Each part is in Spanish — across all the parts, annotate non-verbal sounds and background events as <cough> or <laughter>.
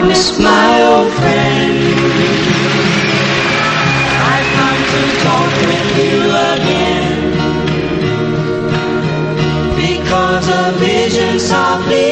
Darkness, my old friend. I've come to talk with you again. Because a vision softly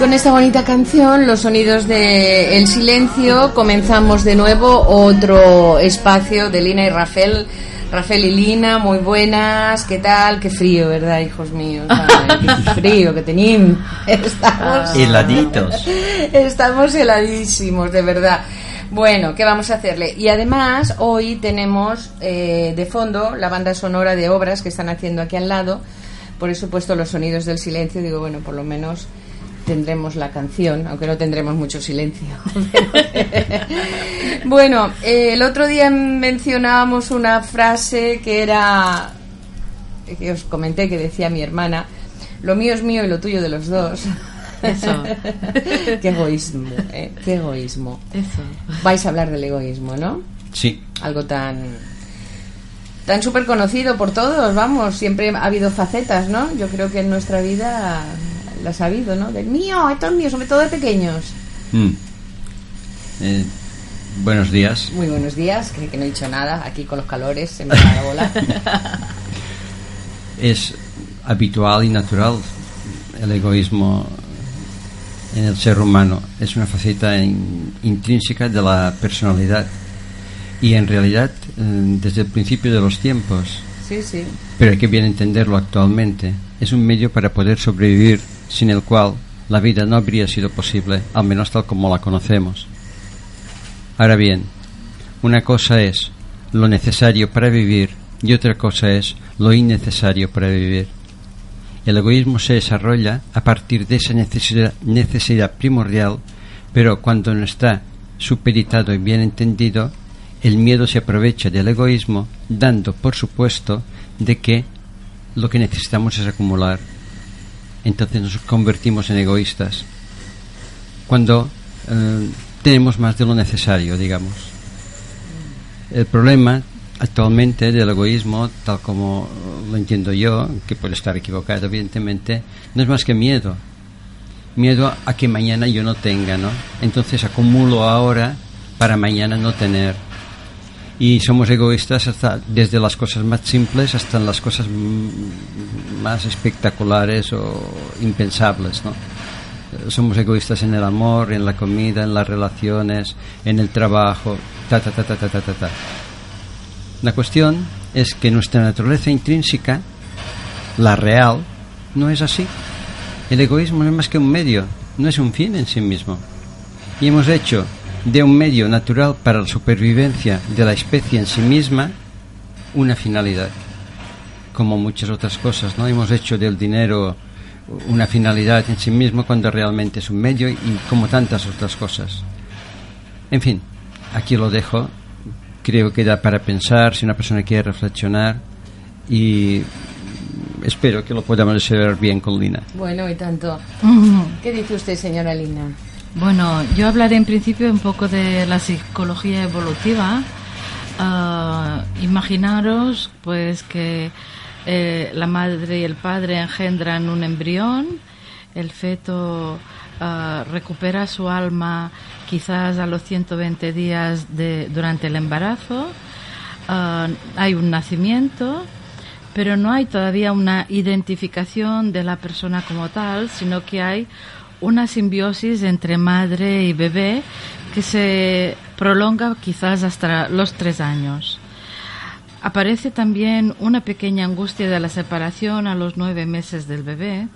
con esta bonita canción, los sonidos de El Silencio, comenzamos de nuevo otro espacio de Lina y Rafael. Rafael y Lina, muy buenas, ¿qué tal? Qué frío, ¿verdad, hijos míos? <laughs> Ay, qué frío que tenemos. <laughs> Estamos, Heladitos. estamos heladísimos, de verdad. Bueno, ¿qué vamos a hacerle? Y además, hoy tenemos eh, de fondo la banda sonora de obras que están haciendo aquí al lado. Por eso he puesto los sonidos del silencio. Digo, bueno, por lo menos tendremos la canción, aunque no tendremos mucho silencio. <laughs> bueno, eh, el otro día mencionábamos una frase que era, que os comenté que decía mi hermana, lo mío es mío y lo tuyo de los dos. Eso. <laughs> Qué egoísmo, ¿eh? Qué egoísmo. Eso. Vais a hablar del egoísmo, ¿no? Sí, Algo tan tan súper conocido por todos, vamos, siempre ha habido facetas, ¿no? Yo creo que en nuestra vida las ha habido, ¿no? Del mío, esto es mío, sobre todo de pequeños. Mm. Eh, buenos días. Muy buenos días, que, que no he dicho nada, aquí con los calores se me va la bola. <laughs> Es habitual y natural el egoísmo en el ser humano. Es una faceta in- intrínseca de la personalidad. Y en realidad, eh, desde el principio de los tiempos, Pero hay que bien entenderlo actualmente, es un medio para poder sobrevivir sin el cual la vida no habría sido posible, al menos tal como la conocemos. Ahora bien, una cosa es lo necesario para vivir y otra cosa es lo innecesario para vivir. El egoísmo se desarrolla a partir de esa necesidad, necesidad primordial, pero cuando no está superitado y bien entendido, el miedo se aprovecha del egoísmo, dando por supuesto de que lo que necesitamos es acumular. Entonces nos convertimos en egoístas. Cuando eh, tenemos más de lo necesario, digamos. El problema actualmente del egoísmo, tal como lo entiendo yo, que puede estar equivocado evidentemente, no es más que miedo. Miedo a que mañana yo no tenga, ¿no? Entonces acumulo ahora para mañana no tener. Y somos egoístas hasta desde las cosas más simples hasta las cosas más espectaculares o impensables, ¿no? somos egoístas en el amor, en la comida, en las relaciones, en el trabajo, ta ta ta ta ta ta ta. ta. La cuestión es que nuestra naturaleza intrínseca, la real, no es así. El egoísmo no es más que un medio, no es un fin en sí mismo. Y hemos hecho de un medio natural para la supervivencia de la especie en sí misma una finalidad. Como muchas otras cosas, ¿no? Hemos hecho del dinero una finalidad en sí mismo cuando realmente es un medio y como tantas otras cosas. En fin, aquí lo dejo creo que da para pensar si una persona quiere reflexionar y espero que lo podamos hacer bien con Lina. Bueno, y tanto. <laughs> ¿Qué dice usted, señora Lina? Bueno, yo hablaré en principio un poco de la psicología evolutiva. Ah, imaginaros, pues, que eh, la madre y el padre engendran un embrión, el feto ah, recupera su alma quizás a los 120 días de, durante el embarazo, ah, hay un nacimiento, pero no hay todavía una identificación de la persona como tal, sino que hay una simbiosis entre madre y bebé que se prolonga quizás hasta los tres años. Aparece también una pequeña angustia de la separación a los nueve meses del bebé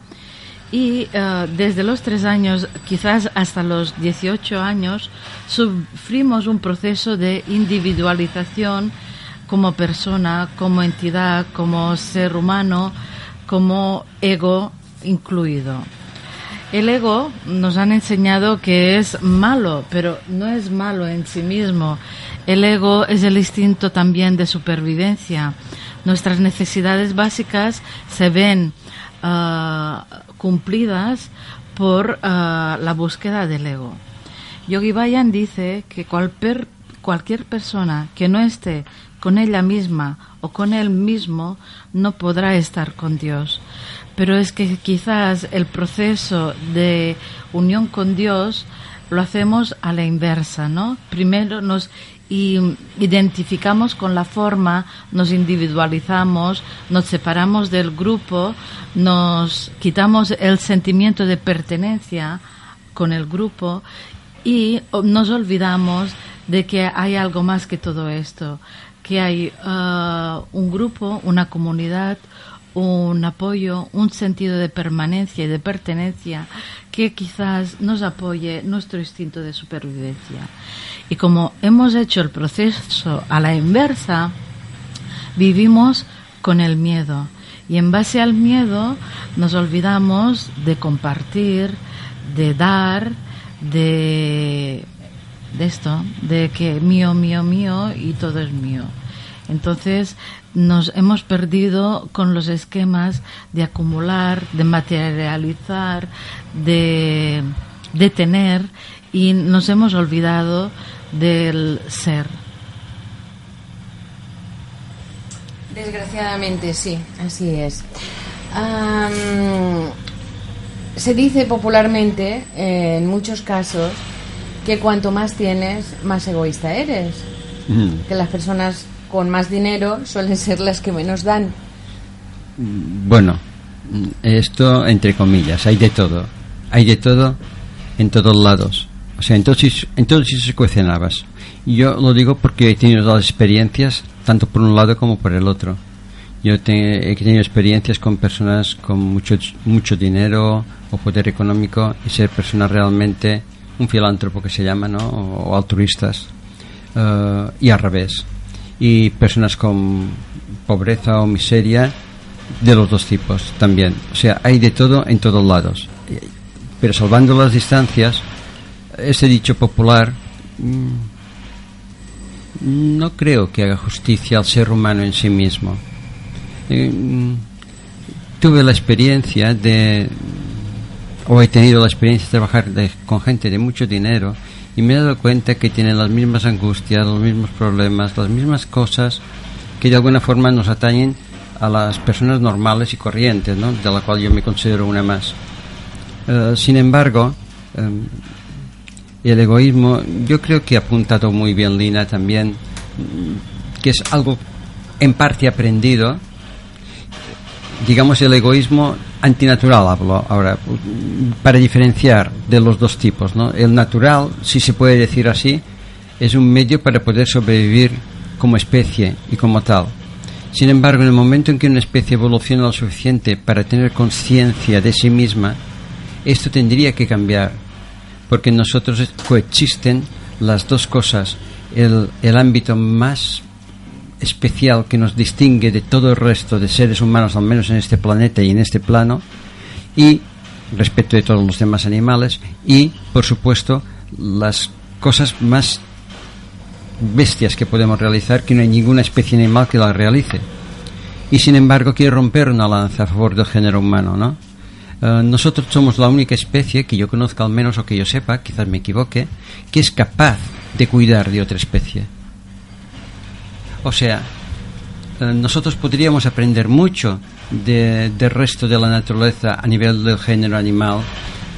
y eh, desde los tres años, quizás hasta los 18 años, sufrimos un proceso de individualización como persona, como entidad, como ser humano, como ego incluido. El ego nos han enseñado que es malo, pero no es malo en sí mismo. El ego es el instinto también de supervivencia. Nuestras necesidades básicas se ven ah, cumplidas por ah, la búsqueda del ego. Yogi Bayan dice que cualquier, cualquier persona que no esté con ella misma o con él mismo no podrá estar con Dios. Pero es que quizás el proceso de unión con Dios lo hacemos a la inversa, ¿no? Primero nos identificamos con la forma, nos individualizamos, nos separamos del grupo, nos quitamos el sentimiento de pertenencia con el grupo y nos olvidamos de que hay algo más que todo esto, que hay uh, un grupo, una comunidad, un apoyo, un sentido de permanencia y de pertenencia que quizás nos apoye nuestro instinto de supervivencia. Y como hemos hecho el proceso a la inversa, vivimos con el miedo. Y en base al miedo nos olvidamos de compartir, de dar, de esto, de que mío, mío, mío y todo es mío. Entonces nos hemos perdido con los esquemas de acumular, de materializar, de, de tener y nos hemos olvidado del ser. Desgraciadamente sí, así es. se dice popularmente, en muchos casos, que cuanto más tienes, más egoísta eres. Mm. Que las personas con más dinero suelen ser las que menos dan. Bueno, esto entre comillas, hay de todo. Hay de todo en todos lados. O sea, entonces, entonces se cuecen habas. Yo lo digo porque he tenido las experiencias, tanto por un lado como por el otro. Yo he tenido experiencias con personas con mucho, mucho dinero o poder económico y ser personas realmente un filántropo que se llama, ¿no? o, altruistas, uh, y al revés. Y personas con pobreza o miseria de los dos tipos también. O sea, hay de todo en todos lados. Pero salvando las distancias, ese dicho popular mm, no creo que haga justicia al ser humano en sí mismo. Eh, mm, tuve la experiencia de, o he tenido la experiencia de trabajar con gente de mucho dinero y me he dado cuenta que tienen las mismas angustias, los mismos problemas, las mismas cosas que de alguna forma nos atañen a las personas normales y corrientes, ¿no? de la cual yo me considero una más. Eh, sin embargo, eh, el egoísmo, yo creo que ha apuntado muy bien Lina también, que es algo en parte aprendido, digamos el egoísmo antinatural hablo ahora para diferenciar de los dos tipos ¿no? el natural si se puede decir así es un medio para poder sobrevivir como especie y como tal sin embargo en el momento en que una especie evoluciona lo suficiente para tener conciencia de sí misma esto tendría que cambiar porque en nosotros coexisten las dos cosas el, el ámbito más especial que nos distingue de todo el resto de seres humanos, al menos en este planeta y en este plano, y respecto de todos los demás animales, y por supuesto las cosas más bestias que podemos realizar que no hay ninguna especie animal que la realice. Y sin embargo quiere romper una lanza a favor del género humano, ¿no? Eh, nosotros somos la única especie que yo conozca al menos o que yo sepa, quizás me equivoque, que es capaz de cuidar de otra especie. O sea, eh, nosotros podríamos aprender mucho de, del resto de la naturaleza a nivel del género animal,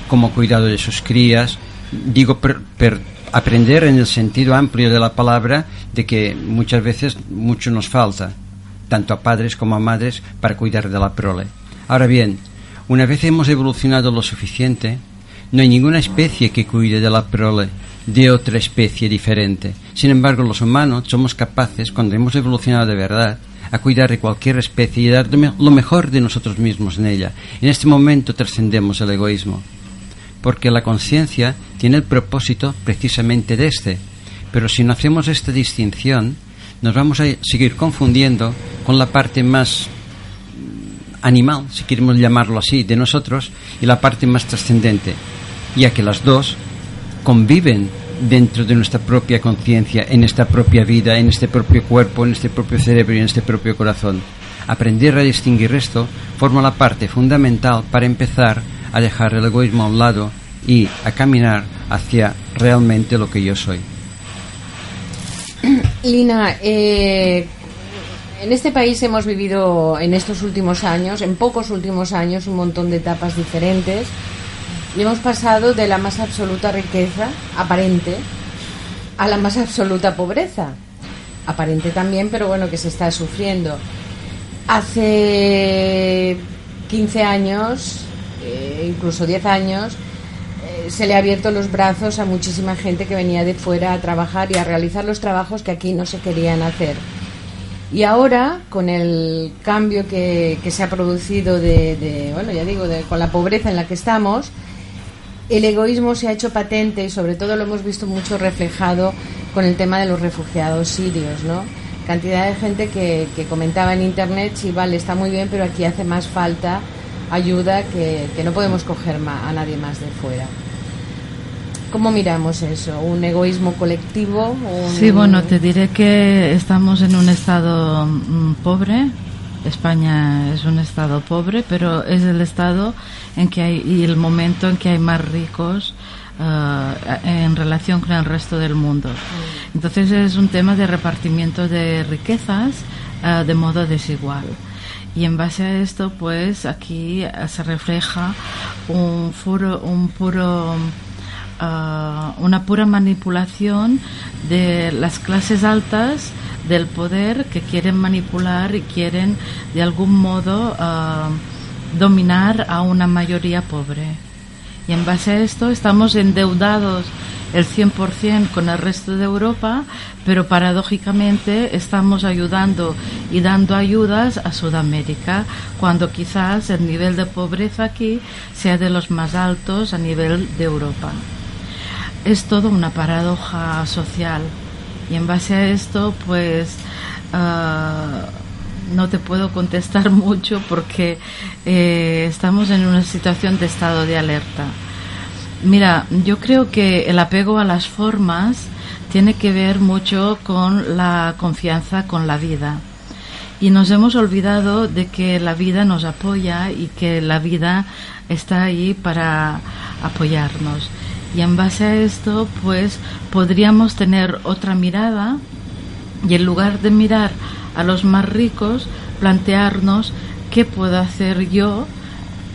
como cuidado de sus crías, digo per aprender en el sentido amplio de la palabra de que muchas veces mucho nos falta, tanto a padres como a madres, para cuidar de la prole. Ahora bien, una vez hemos evolucionado lo suficiente, no hay ninguna especie que cuide de la prole de otra especie diferente. Sin embargo, los humanos somos capaces, cuando hemos evolucionado de verdad, a cuidar de cualquier especie y dar lo mejor de nosotros mismos en ella. En este momento trascendemos el egoísmo, porque la conciencia tiene el propósito precisamente de este. Pero si no hacemos esta distinción, nos vamos a seguir confundiendo con la parte más animal, si queremos llamarlo así, de nosotros y la parte más trascendente, ya que las dos conviven dentro de nuestra propia conciencia, en esta propia vida, en este propio cuerpo, en este propio cerebro y en este propio corazón. Aprender a distinguir esto forma la parte fundamental para empezar a dejar el egoísmo a un lado y a caminar hacia realmente lo que yo soy. <clears throat> Lina, eh, en este país hemos vivido en estos últimos años, en pocos últimos años, un montón de etapas diferentes y hemos pasado de la más absoluta riqueza, aparente, a la más absoluta pobreza. Aparente también, pero bueno, que se está sufriendo. Hace 15 años, eh, incluso 10 años, eh, se le ha abierto los brazos a muchísima gente que venía de fuera a trabajar y a realizar los trabajos que aquí no se querían hacer. Y ahora, con el cambio que, se ha producido de, de bueno, ya digo, de, con la pobreza en la que estamos, el egoísmo se ha hecho patente y sobre todo lo hemos visto mucho reflejado con el tema de los refugiados sirios, ¿no? Cantidad de gente que, que comentaba en internet, sí, vale, está muy bien, pero aquí hace más falta ayuda que, que no podemos coger a nadie más de fuera. ¿Cómo miramos eso? ¿Un egoísmo colectivo? Sí, bueno, te diré que estamos en un estado mm, pobre, España es un estado pobre, pero es el estado en que hay y el momento en que hay más ricos uh, en relación con el resto del mundo. Entonces es un tema de repartimiento de riquezas uh, de modo desigual. Y en base a esto, pues aquí se refleja un, furo, un puro uh, una pura manipulación de las clases altas del poder que quieren manipular y quieren de algún modo uh, dominar a una mayoría pobre. Y en base a esto estamos endeudados el 100% con el resto de Europa, pero paradójicamente estamos ayudando y dando ayudas a Sudamérica, cuando quizás el nivel de pobreza aquí sea de los más altos a nivel de Europa. Es todo una paradoja social. Y en base a esto, pues uh, no te puedo contestar <laughs> mucho porque eh, estamos en una situación de estado de alerta. Mira, yo creo que el apego a las formas tiene que ver mucho con la confianza con la vida. Y nos hemos olvidado de que la vida nos apoya y que la vida está ahí para apoyarnos. Y en base a esto, pues podríamos tener otra mirada y en lugar de mirar a los más ricos, plantearnos qué puedo hacer yo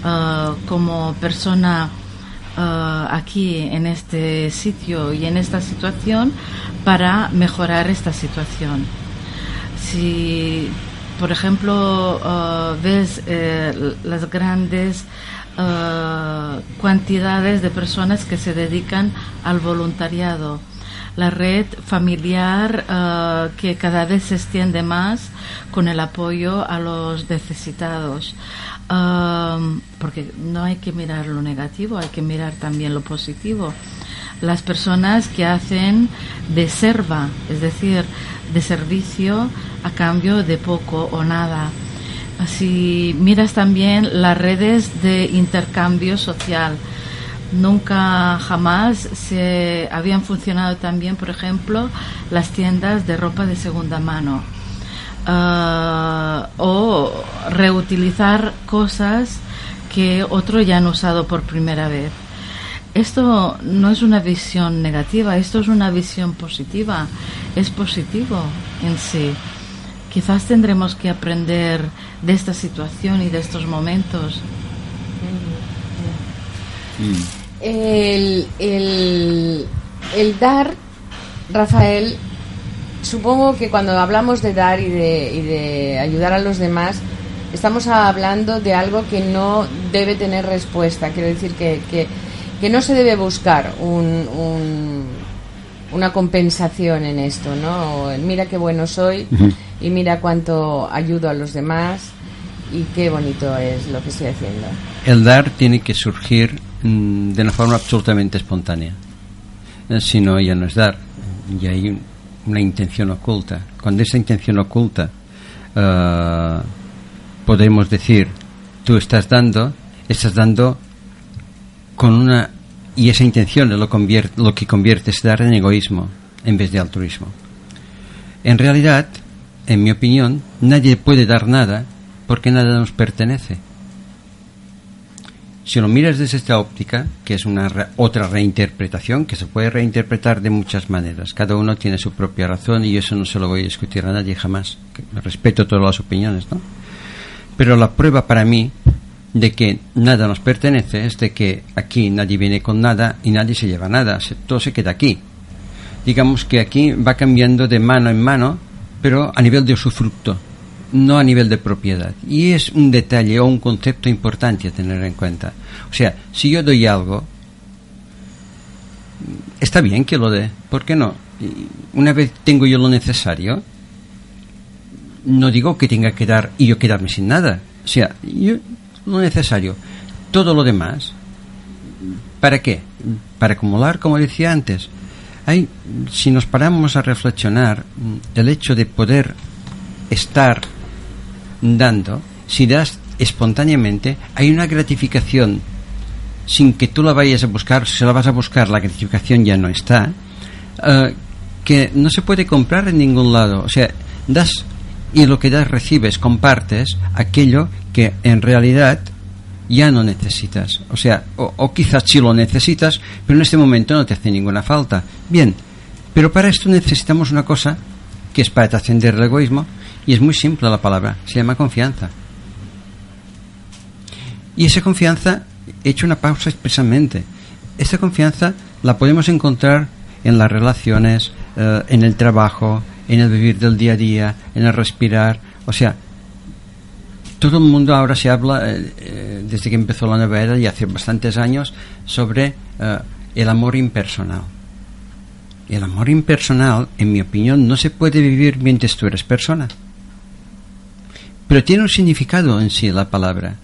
uh, como persona uh, aquí en este sitio y en esta situación para mejorar esta situación. Si, por ejemplo, uh, ves eh, las grandes Uh, cantidades de personas que se dedican al voluntariado. La red familiar uh, que cada vez se extiende más con el apoyo a los necesitados. Um, porque no hay que mirar lo negativo, hay que mirar también lo positivo. Las personas que hacen de serva, es decir, de servicio a cambio de poco o nada si miras también las redes de intercambio social, Nunca jamás se habían funcionado también, por ejemplo, las tiendas de ropa de segunda mano. Ah, o reutilizar cosas que otros ya han usado por primera vez. Esto no es una visión negativa, esto es una visión positiva, es positivo en sí. Quizás tendremos que aprender de esta situación y de estos momentos. El, el, el dar, Rafael, supongo que cuando hablamos de dar y de, y de ayudar a los demás, estamos hablando de algo que no debe tener respuesta. Quiero decir que, que, que no se debe buscar un, un- una compensación en esto, ¿no? O el mira qué bueno soy y mira cuánto ayudo a los demás y qué bonito es lo que estoy haciendo. El dar tiene que surgir mm, de una forma absolutamente espontánea. Eh, Si no, ya no es dar. Y hay un- una intención oculta. Cuando esa intención oculta eh, podemos decir, tú estás dando, estás dando con una... Y esa intención es lo, convier- lo que convierte ese dar en egoísmo en vez de altruismo. En realidad, en mi opinión, nadie puede dar nada porque nada nos pertenece. Si lo miras desde esta óptica, que es una re- otra reinterpretación, que se puede reinterpretar de muchas maneras, cada uno tiene su propia razón y eso no se lo voy a discutir a nadie jamás. Respeto todas las opiniones, ¿no? Pero la prueba para mí de que nada nos pertenece es de que aquí nadie viene con nada y nadie se lleva nada, todo se queda aquí. Digamos que aquí va cambiando de mano en mano, pero a nivel de usufructo, no a nivel de propiedad. Y es un detalle o un concepto importante a tener en cuenta. O sea, si yo doy algo, está bien que lo dé, ¿por qué no? Una vez tengo yo lo necesario, no digo que tenga que dar y yo quedarme sin nada. O sea, yo lo necesario. Todo lo demás, ¿para qué? Para acumular, como decía antes. Hay, si nos paramos a reflexionar, mm, el hecho de poder estar dando, si das espontáneamente, hay una gratificación sin que tú la vayas a buscar, si la vas a buscar, la gratificación ya no está, eh, que no se puede comprar en ningún lado. O sea, das y lo que das recibes, compartes aquello que en realidad ya no necesitas. O sea, o, o quizás sí lo necesitas, pero en este momento no te hace ninguna falta. Bien, pero para esto necesitamos una cosa que es para trascender el egoísmo y es muy simple la palabra, se llama confianza. Y esa confianza, he hecho una pausa expresamente, esa confianza la podemos encontrar en las relaciones, eh, en el trabajo, en el vivir del día a día, en el respirar. O sea, todo el mundo ahora se habla, eh, eh, desde que empezó la nueva era y hace bastantes años, sobre eh, el amor impersonal. El amor impersonal, en mi opinión, no se puede vivir mientras tú eres persona. Pero tiene un significado en sí la palabra.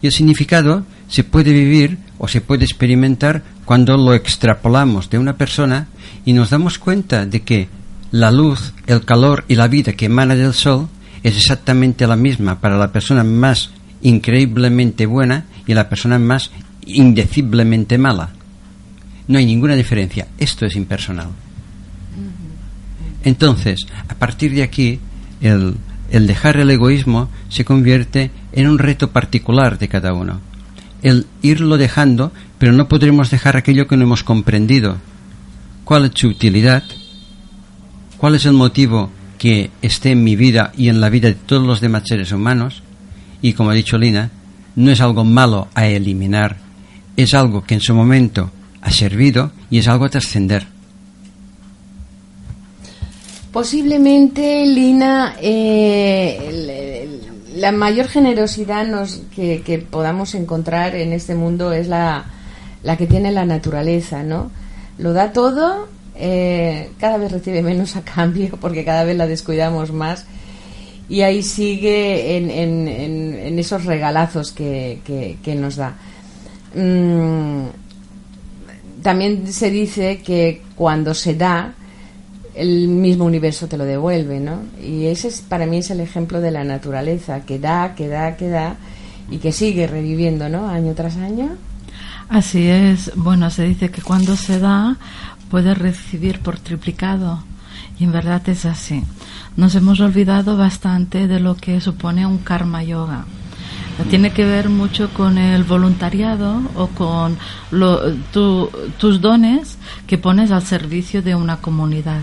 Y el significado se puede vivir o se puede experimentar cuando lo extrapolamos de una persona y nos damos cuenta de que la luz, el calor y la vida que emana del sol es exactamente la misma para la persona más increíblemente buena y la persona más indeciblemente mala. No hay ninguna diferencia. Esto es impersonal. Entonces, a partir de aquí, el, el dejar el egoísmo se convierte en un reto particular de cada uno. El irlo dejando, pero no podremos dejar aquello que no hemos comprendido. ¿Cuál es su utilidad? ¿Cuál es el motivo que esté en mi vida y en la vida de todos los demás seres humanos? Y como ha dicho Lina, no es algo malo a eliminar, es algo que en su momento ha servido y es algo a trascender. Posiblemente, Lina, eh, la mayor generosidad que, que podamos encontrar en este mundo es la, la que tiene la naturaleza, ¿no? Lo da todo, eh, cada vez recibe menos a cambio <laughs> porque cada vez la descuidamos más y ahí sigue en, en- en- esos regalazos que, que- que nos da. Mm, también se dice que cuando se da, el mismo universo te lo devuelve, ¿no? Y ese es, para mí es el ejemplo de la naturaleza, que da, que da, que da y que sigue reviviendo, ¿no? Año tras año. Así es. Bueno, se dice que cuando se da, puede recibir por triplicado. Y en verdad es así. Nos hemos olvidado bastante de lo que supone un karma yoga. Tiene que ver mucho con el voluntariado o con tus dones que pones al servicio de una comunidad.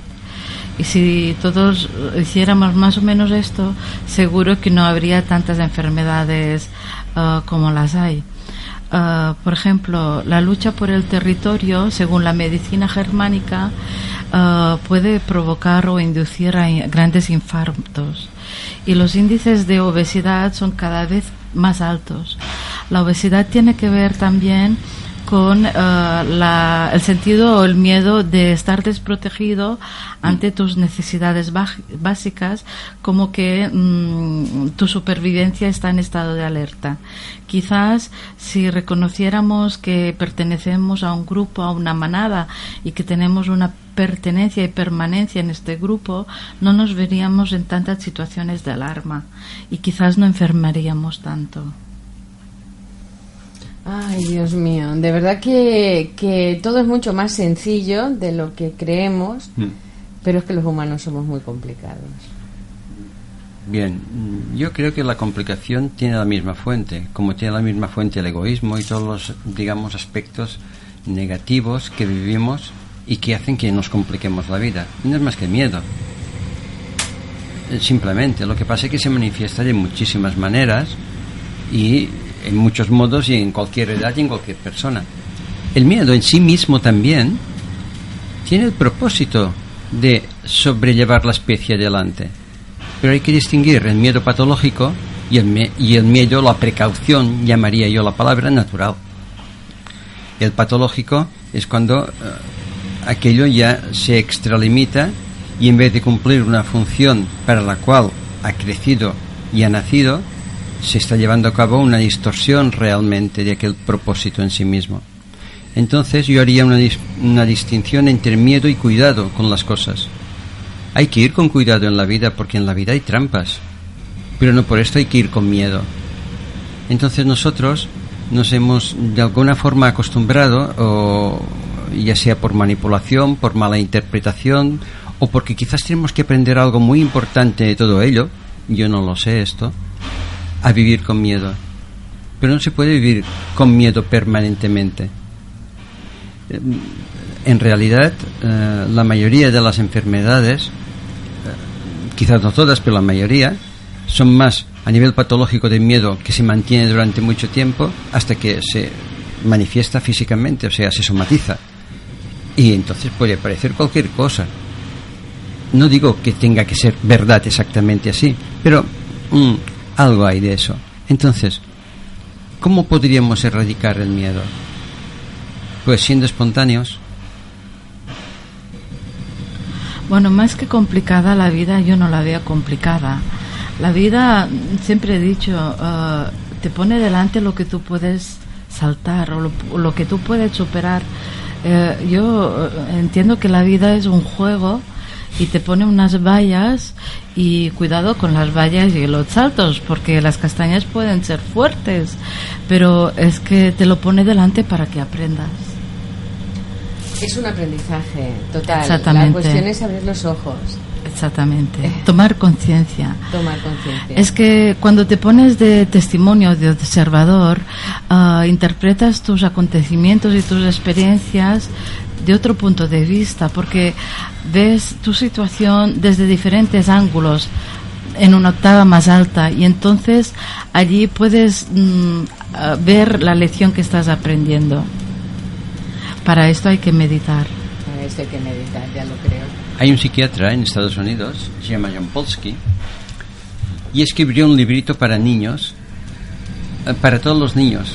Y si todos hiciéramos más o menos esto, seguro que no habría tantas enfermedades ah, como las hay. Ah, por ejemplo, la lucha por el territorio, según la medicina germánica, ah, puede provocar o inducir a grandes infartos. Y los índices de obesidad son cada vez más altos. La obesidad tiene que ver también con eh, el sentido o el miedo de estar desprotegido ante tus necesidades básicas, como que mm, tu supervivencia está en estado de alerta. Quizás si reconociéramos que pertenecemos a un grupo, a una manada y que tenemos una pertenencia y permanencia en este grupo, no nos veríamos en tantas situaciones de alarma y quizás no enfermaríamos tanto. Ay, Dios mío, de verdad que, que, todo es mucho más sencillo de lo que creemos, mm. pero es que los humanos somos muy complicados. Bien, yo creo que la complicación tiene la misma fuente, como tiene la misma fuente el egoísmo y todos los, digamos, aspectos negativos que vivimos y que hacen que nos compliquemos la vida. No es más que miedo. Eh, simplemente, lo que pasa es que se manifiesta de muchísimas maneras y en muchos modos y en cualquier edad y en cualquier persona. El miedo en sí mismo también tiene el propósito de sobrellevar la especie adelante. Pero hay que distinguir el miedo patológico y el, miedo, la precaución, llamaría yo la palabra, natural. El patológico es cuando eh, aquello ya se extralimita y en vez de cumplir una función para la cual ha crecido y ha nacido, se está llevando a cabo una distorsión realmente de aquel propósito en sí mismo. Entonces yo haría una, una distinción entre miedo y cuidado con las cosas. Hay que ir con cuidado en la vida porque en la vida hay trampas, pero no por esto hay que ir con miedo. Entonces nosotros nos hemos de alguna forma acostumbrado, o ya sea por manipulación, por mala interpretación, o porque quizás tenemos que aprender algo muy importante de todo ello, yo no lo sé esto, a vivir con miedo. Pero no se puede vivir con miedo permanentemente. Eh, en realidad, eh, la mayoría de las enfermedades, eh, quizás no todas, pero la mayoría, son más a nivel patológico de miedo que se mantiene durante mucho tiempo hasta que se manifiesta físicamente, o sea, se somatiza. Y entonces puede aparecer cualquier cosa. No digo que tenga que ser verdad exactamente así, pero mm, algo hay de eso. Entonces, ¿cómo podríamos erradicar el miedo? Pues siendo espontáneos. Bueno, más que complicada la vida, yo no la veo complicada. La vida, siempre he dicho, uh, te pone delante lo que tú puedes saltar o lo, que tú puedes superar. Eh, yo uh, entiendo que la vida es un juego y te pone unas vallas y cuidado con las vallas y los saltos porque las castañas pueden ser fuertes pero es que te lo pone delante para que aprendas es un aprendizaje total Exactamente. la cuestión es abrir los ojos Exactamente, eh. tomar conciencia. Tomar conciencia. Es que cuando te pones de testimonio, de observador, uh, interpretas tus acontecimientos y tus experiencias de otro punto de vista, porque ves tu situación desde diferentes ángulos, en una octava más alta, y entonces allí puedes mm, ver la lección que estás aprendiendo. Para esto hay que meditar. Para esto hay que meditar, ya lo creo. Hay un psiquiatra en Estados Unidos, se llama John Polsky, y escribió un librito para niños, eh, para todos los niños,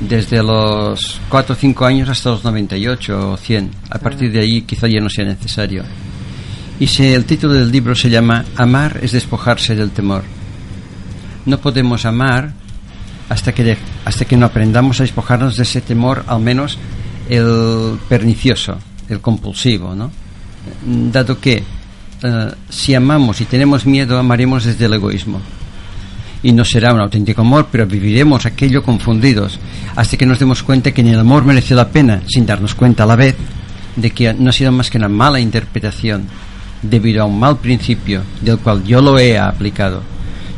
desde los 4 o 5 años hasta los 98 o 100. A partir de ahí quizá ya no sea necesario. Y si el título del libro se llama Amar es despojarse del temor. No podemos amar hasta que, hasta que no aprendamos a despojarnos de ese temor, al menos el pernicioso, el compulsivo, ¿no? Dado que eh, si amamos y tenemos miedo, amaremos desde el egoísmo. Y no será un auténtico amor, pero viviremos aquello confundidos, hasta que nos demos cuenta que ni el amor mereció la pena, sin darnos cuenta a la vez de que no ha sido más que una mala interpretación, debido a un mal principio, del cual yo lo he aplicado.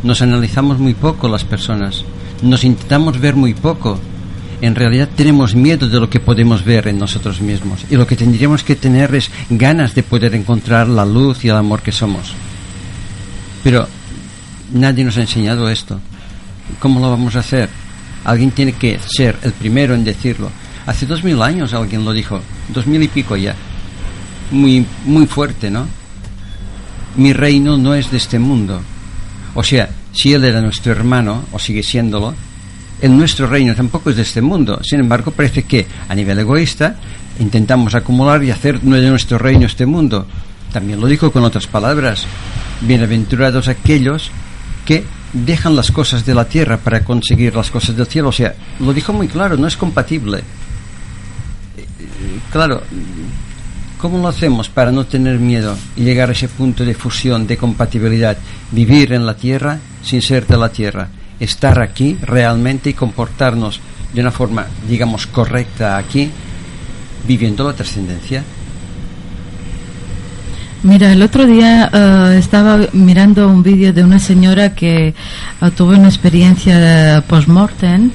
Nos analizamos muy poco las personas, nos intentamos ver muy poco. En realidad tenemos miedo de lo que podemos ver en nosotros mismos y lo que tendríamos que tener es ganas de poder encontrar la luz y el amor que somos. Pero nadie nos ha enseñado esto. ¿Cómo lo vamos a hacer? Alguien tiene que ser el primero en decirlo. Hace dos mil años alguien lo dijo, dos mil y pico ya. Muy, muy fuerte, ¿no? Mi reino no es de este mundo. O sea, si él era nuestro hermano, o sigue siéndolo, el nuestro reino tampoco es de este mundo. Sin embargo, parece que a nivel egoísta intentamos acumular y hacer de nuestro reino este mundo. También lo dijo con otras palabras. Bienaventurados aquellos que dejan las cosas de la tierra para conseguir las cosas del cielo. O sea, lo dijo muy claro, no es compatible. Claro, ¿cómo lo hacemos para no tener miedo y llegar a ese punto de fusión, de compatibilidad? Vivir en la tierra sin ser de la tierra. Estar aquí realmente y comportarnos de una forma, digamos, correcta aquí, viviendo la trascendencia. Mira, el otro día eh, estaba mirando un vídeo de una señora que eh, tuvo una experiencia post-mortem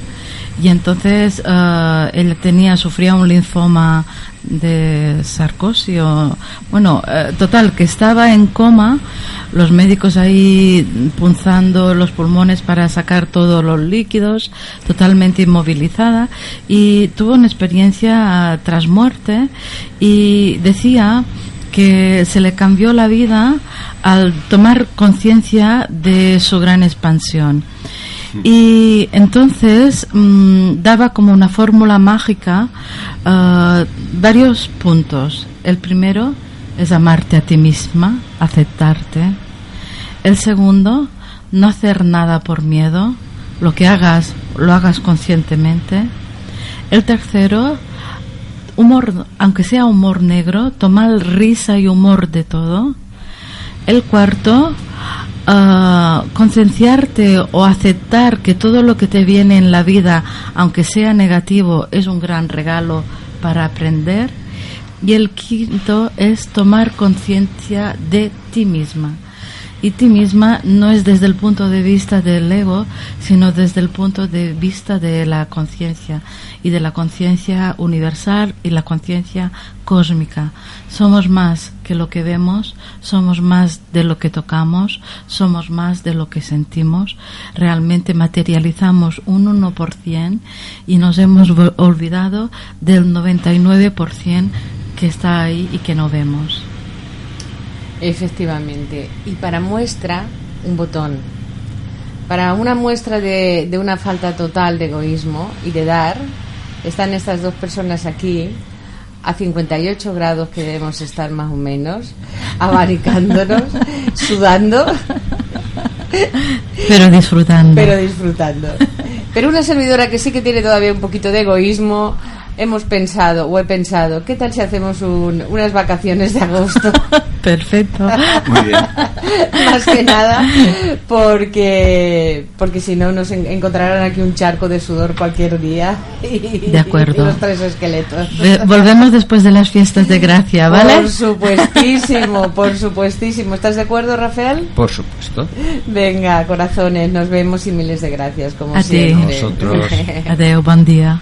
y entonces eh, ella tenía, sufría un linfoma de sarcosio. Bueno, eh, total, que estaba en coma, los médicos ahí punzando los pulmones para sacar todos los líquidos, totalmente inmovilizada, y tuvo una experiencia tras muerte y decía que se le cambió la vida al tomar conciencia de su gran expansión. Y entonces mm, daba como una fórmula mágica uh, varios puntos. El primero es amarte a ti misma, aceptarte. El segundo, no hacer nada por miedo. Lo que hagas, lo hagas conscientemente. El tercero, humor, aunque sea humor negro, tomar risa y humor de todo. El cuarto, uh, concienciarte o aceptar que todo lo que te viene en la vida, aunque sea negativo, es un gran regalo para aprender. Y el quinto es tomar conciencia de ti misma y ti misma no es desde el punto de vista del ego, sino desde el punto de vista de la conciencia y de la conciencia universal y la conciencia cósmica. Somos más que lo que vemos, somos más de lo que tocamos, somos más de lo que sentimos. Realmente materializamos un 1% y nos hemos olvidado del 99% que está ahí y que no vemos. Efectivamente. Y para muestra, un botón. Para una muestra de, de, una falta total de egoísmo y de dar, están estas dos personas aquí a 58 grados que debemos estar más o menos, abaricándonos, <laughs> sudando. Pero disfrutando. Pero disfrutando. Pero una servidora que sí que tiene todavía un poquito de egoísmo, hemos pensado, o he pensado, ¿qué tal si hacemos un, unas vacaciones de agosto? <laughs> Perfecto. Muy bien. <laughs> Más que nada, porque porque si no nos en, encontrarán aquí un charco de sudor cualquier día. Y, de acuerdo. Y los tres esqueletos. Volvemos después de las fiestas de gracia, ¿vale? Por supuestísimo, por supuestísimo. ¿Estás de acuerdo, Rafael? Por supuesto. Venga, corazones, nos vemos y miles de gracias, como A ti. siempre. Nosotros. <laughs> Adeu, buen día.